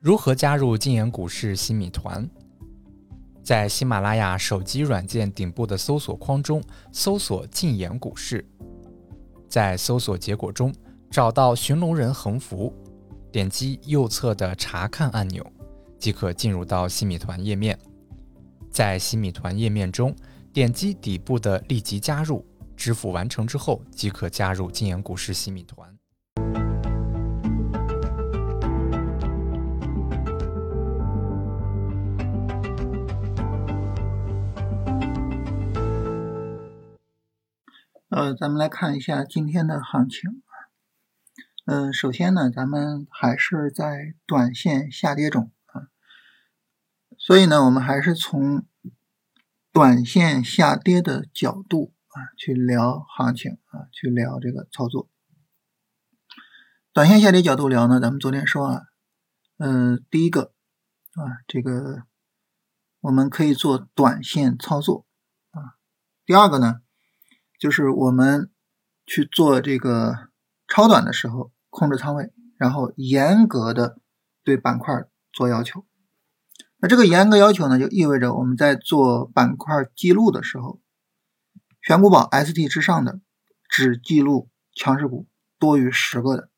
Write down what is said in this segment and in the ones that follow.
如何加入禁言股市新米团？在喜马拉雅手机软件顶部的搜索框中搜索“禁言股市”，在搜索结果中找到寻龙人横幅，点击右侧的查看按钮，即可进入到新米团页面。在新米团页面中，点击底部的立即加入，支付完成之后即可加入禁言股市新米团。呃，咱们来看一下今天的行情啊。嗯，首先呢，咱们还是在短线下跌中啊，所以呢，我们还是从短线下跌的角度啊去聊行情啊，去聊这个操作。短线下跌角度聊呢，咱们昨天说啊，嗯，第一个啊，这个我们可以做短线操作啊，第二个呢。就是我们去做这个超短的时候，控制仓位，然后严格的对板块做要求。那这个严格要求呢，就意味着我们在做板块记录的时候，选股宝 ST 之上的只记录强势股多于十个的。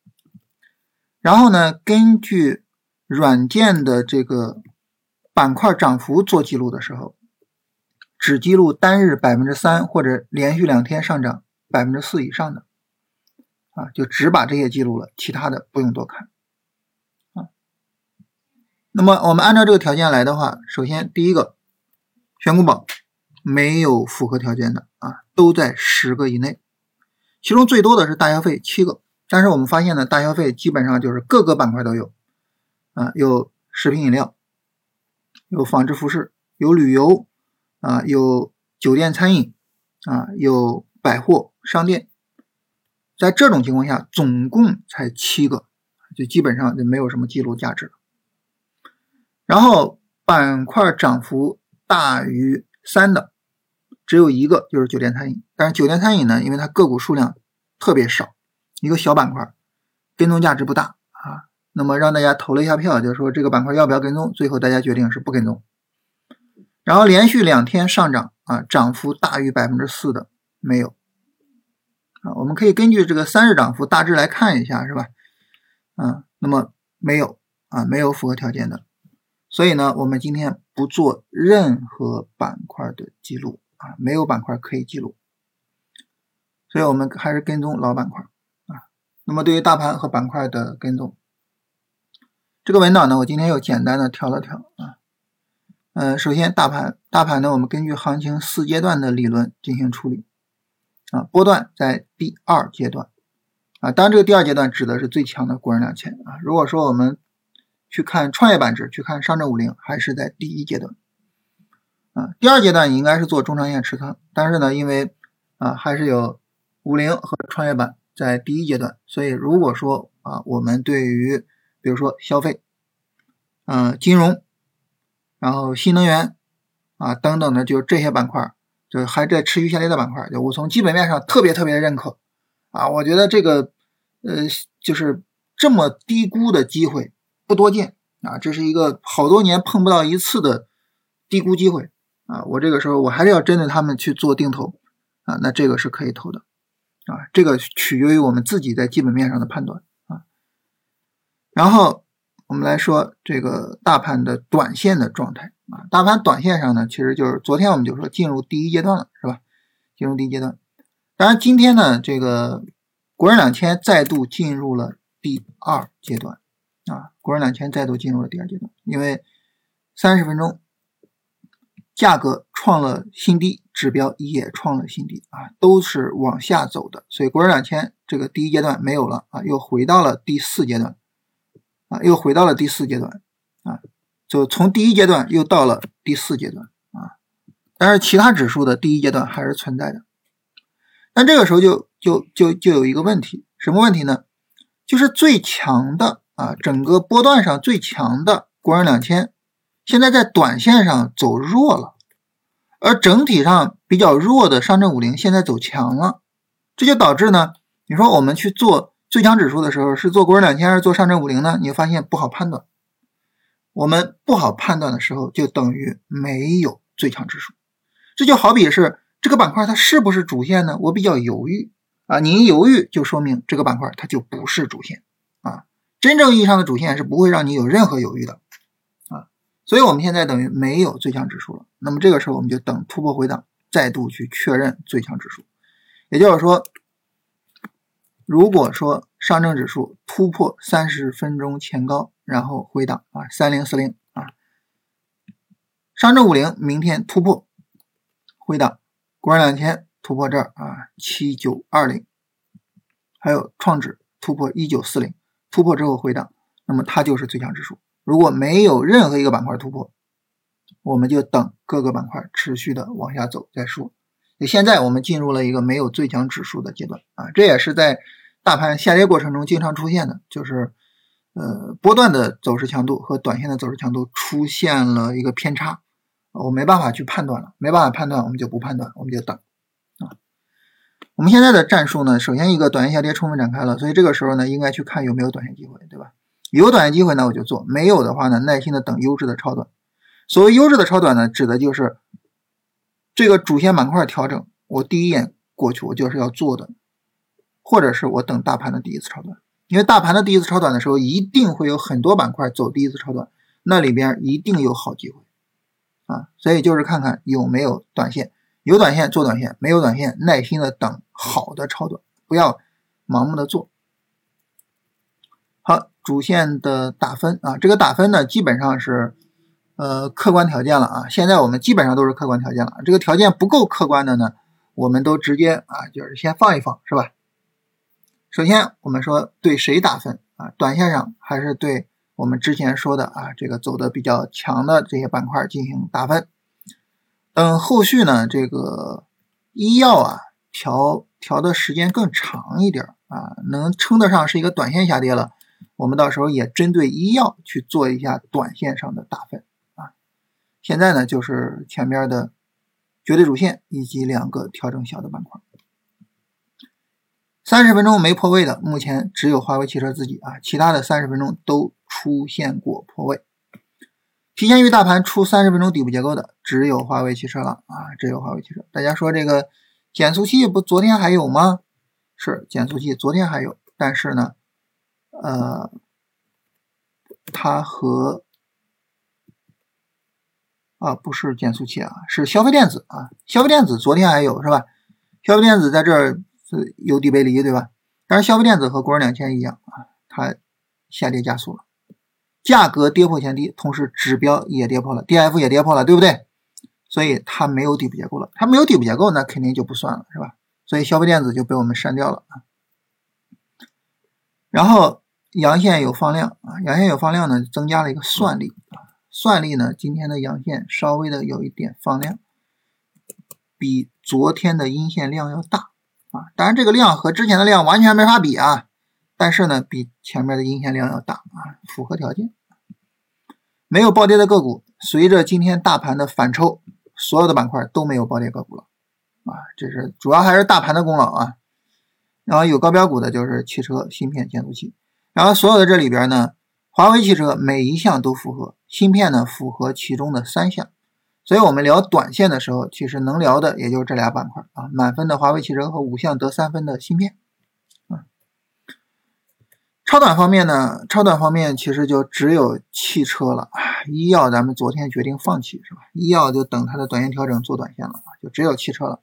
然后呢，根据软件的这个板块涨幅做记录的时候。只记录单日百分之三或者连续两天上涨百分之四以上的，啊，就只把这些记录了，其他的不用多看，啊。那么我们按照这个条件来的话，首先第一个，选股宝没有符合条件的啊，都在十个以内，其中最多的是大消费七个，但是我们发现呢，大消费基本上就是各个板块都有，啊，有食品饮料，有纺织服饰，有旅游。啊，有酒店餐饮，啊，有百货商店，在这种情况下，总共才七个，就基本上就没有什么记录价值了。然后板块涨幅大于三的，只有一个，就是酒店餐饮。但是酒店餐饮呢，因为它个股数量特别少，一个小板块，跟踪价值不大啊。那么让大家投了一下票，就是说这个板块要不要跟踪？最后大家决定是不跟踪。然后连续两天上涨啊，涨幅大于百分之四的没有啊，我们可以根据这个三日涨幅大致来看一下，是吧？啊，那么没有啊，没有符合条件的，所以呢，我们今天不做任何板块的记录啊，没有板块可以记录，所以我们还是跟踪老板块啊。那么对于大盘和板块的跟踪，这个文档呢，我今天又简单的调了调啊。呃，首先大盘，大盘呢，我们根据行情四阶段的理论进行处理，啊，波段在第二阶段，啊，当然这个第二阶段指的是最强的国人两千啊。如果说我们去看创业板指，去看上证五零，还是在第一阶段，啊，第二阶段你应该是做中长线持仓，但是呢，因为啊还是有五零和创业板在第一阶段，所以如果说啊我们对于比如说消费，嗯，金融。然后新能源啊等等的，就这些板块，就还在持续下跌的板块，就我从基本面上特别特别认可啊，我觉得这个呃就是这么低估的机会不多见啊，这是一个好多年碰不到一次的低估机会啊，我这个时候我还是要针对他们去做定投啊，那这个是可以投的啊，这个取决于我们自己在基本面上的判断啊，然后。我们来说这个大盘的短线的状态啊，大盘短线上呢，其实就是昨天我们就说进入第一阶段了，是吧？进入第一阶段。当然今天呢，这个国人两千再度进入了第二阶段啊，国人两千再度进入了第二阶段，因为三十分钟价格创了新低，指标也创了新低啊，都是往下走的，所以国人两千这个第一阶段没有了啊，又回到了第四阶段。啊，又回到了第四阶段，啊，就从第一阶段又到了第四阶段，啊，但是其他指数的第一阶段还是存在的。但这个时候就就就就有一个问题，什么问题呢？就是最强的啊，整个波段上最强的国人两千，现在在短线上走弱了，而整体上比较弱的上证五零现在走强了，这就导致呢，你说我们去做。最强指数的时候是做国人两千还是做上证五零呢？你会发现不好判断，我们不好判断的时候，就等于没有最强指数。这就好比是这个板块它是不是主线呢？我比较犹豫啊，你一犹豫就说明这个板块它就不是主线啊。真正意义上的主线是不会让你有任何犹豫的啊。所以我们现在等于没有最强指数了。那么这个时候我们就等突破回档，再度去确认最强指数。也就是说，如果说上证指数突破三十分钟前高，然后回档啊，三零四零啊，上证五零明天突破回档，国证两天突破这儿啊，七九二零，还有创指突破一九四零，突破之后回档，那么它就是最强指数。如果没有任何一个板块突破，我们就等各个板块持续的往下走再说。现在我们进入了一个没有最强指数的阶段啊，这也是在大盘下跌过程中经常出现的，就是呃波段的走势强度和短线的走势强度出现了一个偏差，我没办法去判断了，没办法判断，我们就不判断，我们就等啊。我们现在的战术呢，首先一个短线下跌充分展开了，所以这个时候呢，应该去看有没有短线机会，对吧？有短线机会呢，我就做；没有的话呢，耐心的等优质的超短。所谓优质的超短呢，指的就是。这个主线板块调整，我第一眼过去，我就是要做的，或者是我等大盘的第一次超短，因为大盘的第一次超短的时候，一定会有很多板块走第一次超短，那里边一定有好机会啊，所以就是看看有没有短线，有短线做短线，没有短线耐心的等好的超短，不要盲目的做。好，主线的打分啊，这个打分呢，基本上是。呃，客观条件了啊，现在我们基本上都是客观条件了。这个条件不够客观的呢，我们都直接啊，就是先放一放，是吧？首先我们说对谁打分啊？短线上还是对我们之前说的啊，这个走的比较强的这些板块进行打分。等后续呢，这个医药啊调调的时间更长一点啊，能称得上是一个短线下跌了，我们到时候也针对医药去做一下短线上的打分啊。现在呢，就是前面的绝对主线以及两个调整小的板块。三十分钟没破位的，目前只有华为汽车自己啊，其他的三十分钟都出现过破位。提前于大盘出三十分钟底部结构的，只有华为汽车了啊，只有华为汽车。大家说这个减速器不昨天还有吗？是减速器昨天还有，但是呢，呃，它和啊，不是减速器啊，是消费电子啊。消费电子昨天还有是吧？消费电子在这儿是有底背离，对吧？但是消费电子和国证两千一样啊，它下跌加速了，价格跌破前低，同时指标也跌破了，D F 也跌破了，对不对？所以它没有底部结构了，它没有底部结构，那肯定就不算了，是吧？所以消费电子就被我们删掉了啊。然后阳线有放量啊，阳线有放量呢，增加了一个算力啊。算力呢？今天的阳线稍微的有一点放量，比昨天的阴线量要大啊。当然，这个量和之前的量完全没法比啊。但是呢，比前面的阴线量要大啊，符合条件。没有暴跌的个股，随着今天大盘的反抽，所有的板块都没有暴跌个股了啊。这是主要还是大盘的功劳啊。然后有高标股的就是汽车芯片减速器，然后所有的这里边呢。华为汽车每一项都符合，芯片呢符合其中的三项，所以我们聊短线的时候，其实能聊的也就这俩板块啊，满分的华为汽车和五项得三分的芯片啊。超短方面呢，超短方面其实就只有汽车了，医药咱们昨天决定放弃是吧？医药就等它的短线调整做短线了啊，就只有汽车了。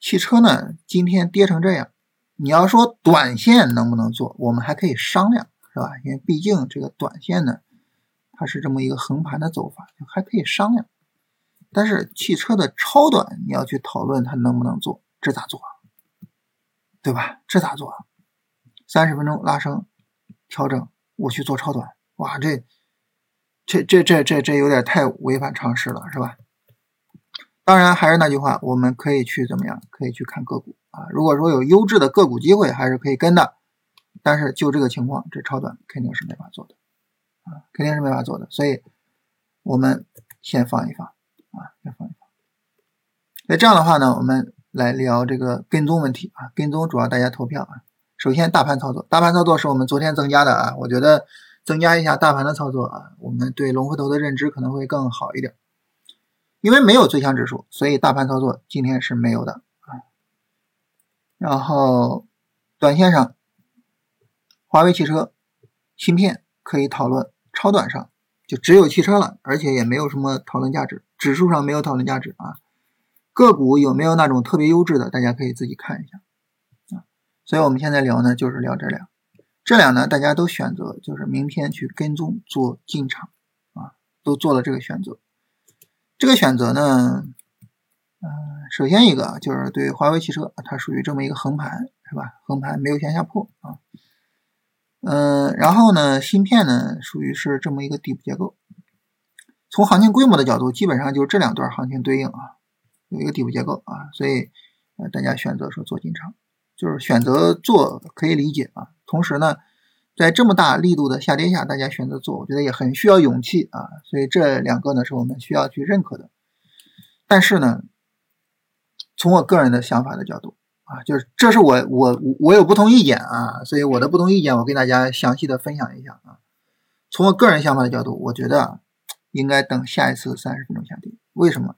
汽车呢今天跌成这样，你要说短线能不能做，我们还可以商量。是吧？因为毕竟这个短线呢，它是这么一个横盘的走法，还可以商量。但是汽车的超短，你要去讨论它能不能做，这咋做？对吧？这咋做？三十分钟拉升调整，我去做超短，哇，这这这这这这有点太违反常识了，是吧？当然还是那句话，我们可以去怎么样？可以去看个股啊。如果说有优质的个股机会，还是可以跟的。但是就这个情况，这超短肯定是没法做的啊，肯定是没法做的。所以，我们先放一放啊，再放一放。那这样的话呢，我们来聊这个跟踪问题啊。跟踪主要大家投票啊。首先，大盘操作，大盘操作是我们昨天增加的啊。我觉得增加一下大盘的操作啊，我们对龙回头的认知可能会更好一点。因为没有最强指数，所以大盘操作今天是没有的啊。然后短线上，华为汽车芯片可以讨论，超短上就只有汽车了，而且也没有什么讨论价值，指数上没有讨论价值啊。个股有没有那种特别优质的，大家可以自己看一下啊。所以我们现在聊呢，就是聊这俩，这俩呢大家都选择就是明天去跟踪做进场啊，都做了这个选择。这个选择呢，嗯，首先一个就是对华为汽车，它属于这么一个横盘，是吧？横盘没有向下破啊，嗯，然后呢，芯片呢属于是这么一个底部结构。从行情规模的角度，基本上就是这两段行情对应啊，有一个底部结构啊，所以呃，大家选择说做进场，就是选择做可以理解啊，同时呢。在这么大力度的下跌下，大家选择做，我觉得也很需要勇气啊。所以这两个呢是我们需要去认可的。但是呢，从我个人的想法的角度啊，就是这是我我我有不同意见啊，所以我的不同意见我跟大家详细的分享一下啊。从我个人想法的角度，我觉得应该等下一次三十分钟下跌。为什么？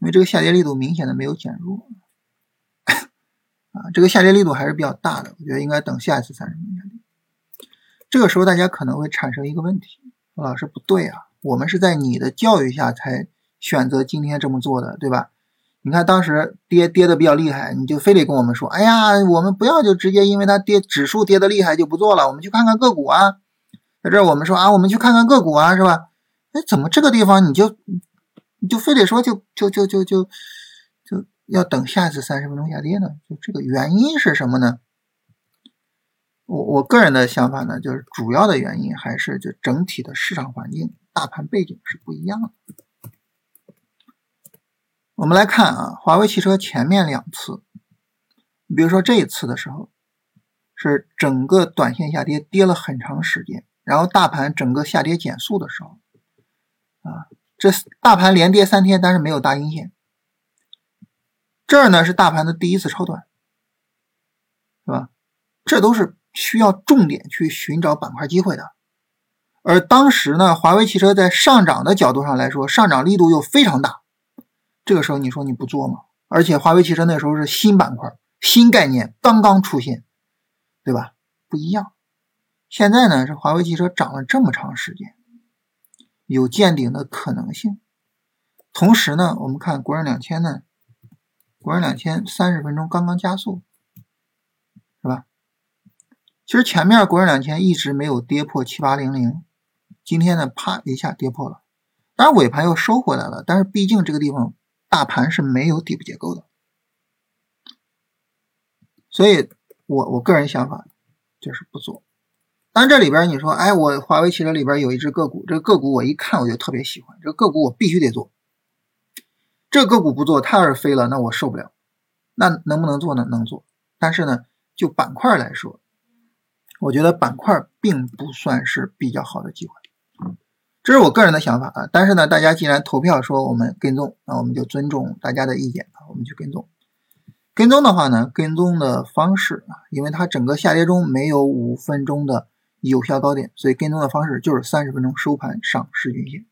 因为这个下跌力度明显的没有减弱啊，这个下跌力度还是比较大的。我觉得应该等下一次三十分钟下跌。这个时候大家可能会产生一个问题，说老师不对啊，我们是在你的教育下才选择今天这么做的，对吧？你看当时跌跌的比较厉害，你就非得跟我们说，哎呀，我们不要就直接因为它跌指数跌的厉害就不做了，我们去看看个股啊。在这我们说啊，我们去看看个股啊，是吧？哎，怎么这个地方你就你就非得说就就就就就就要等下次三十分钟下跌呢？就这个原因是什么呢？我我个人的想法呢，就是主要的原因还是就整体的市场环境、大盘背景是不一样的。我们来看啊，华为汽车前面两次，你比如说这一次的时候，是整个短线下跌，跌了很长时间，然后大盘整个下跌减速的时候，啊，这大盘连跌三天，但是没有大阴线。这儿呢是大盘的第一次超短，是吧？这都是。需要重点去寻找板块机会的，而当时呢，华为汽车在上涨的角度上来说，上涨力度又非常大。这个时候你说你不做吗？而且华为汽车那时候是新板块、新概念刚刚出现，对吧？不一样。现在呢，是华为汽车涨了这么长时间，有见顶的可能性。同时呢，我们看国证两千呢，国证两千三十分钟刚刚加速。是吧其实前面国证两千一直没有跌破七八零零，今天呢，啪一下跌破了，当然尾盘又收回来了。但是毕竟这个地方大盘是没有底部结构的，所以我我个人想法就是不做。但这里边你说，哎，我华为汽车里边有一只个股，这个个股我一看我就特别喜欢，这个个股我必须得做。这个股不做，它要是飞了，那我受不了。那能不能做呢？能做，但是呢，就板块来说。我觉得板块并不算是比较好的机会，这是我个人的想法啊。但是呢，大家既然投票说我们跟踪，那我们就尊重大家的意见啊，我们去跟踪。跟踪的话呢，跟踪的方式啊，因为它整个下跌中没有五分钟的有效高点，所以跟踪的方式就是三十分钟收盘上市均线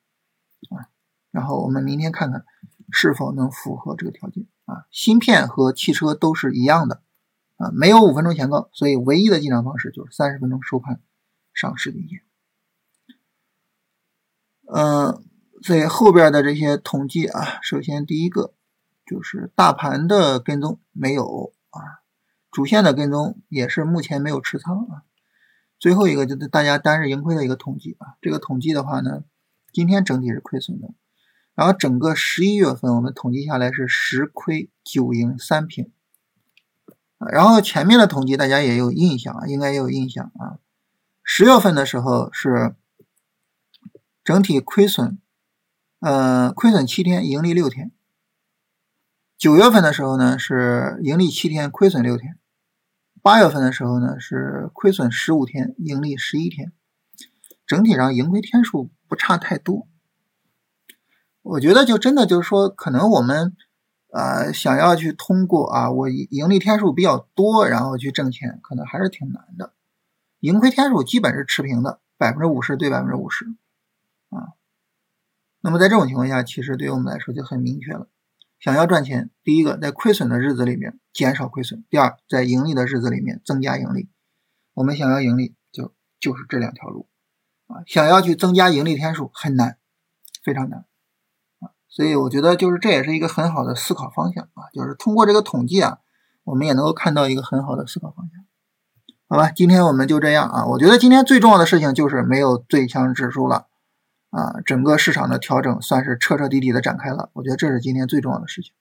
啊。然后我们明天看看是否能符合这个条件啊。芯片和汽车都是一样的。啊，没有五分钟前高，所以唯一的进场方式就是三十分钟收盘上市均线。嗯，所以后边的这些统计啊，首先第一个就是大盘的跟踪没有啊，主线的跟踪也是目前没有持仓啊。最后一个就是大家单日盈亏的一个统计啊，这个统计的话呢，今天整体是亏损的，然后整个十一月份我们统计下来是十亏九盈三平。然后前面的统计大家也有印象啊，应该也有印象啊。十月份的时候是整体亏损，呃，亏损七天，盈利六天。九月份的时候呢是盈利七天，亏损六天。八月份的时候呢是亏损十五天，盈利十一天。整体上盈亏天数不差太多。我觉得就真的就是说，可能我们。啊，想要去通过啊，我盈利天数比较多，然后去挣钱，可能还是挺难的。盈亏天数基本是持平的，百。百分之五十对百分之五十啊。那么在这种情况下，其实对于我们来说就很明确了。想要赚钱，第一个在亏损的日子里面减少亏损，第二在盈利的日子里面增加盈利。我们想要盈利，就就是这两条路啊。想要去增加盈利天数很难，非常难啊。所以我觉得就是这也是一个很好的思考方向啊。就是通过这个统计啊，我们也能够看到一个很好的思考方向。好吧，今天我们就这样啊。我觉得今天最重要的事情就是没有最强指数了。啊，整个市场的调整算是彻彻底底的展开了，我觉得这是今天最重要的事情。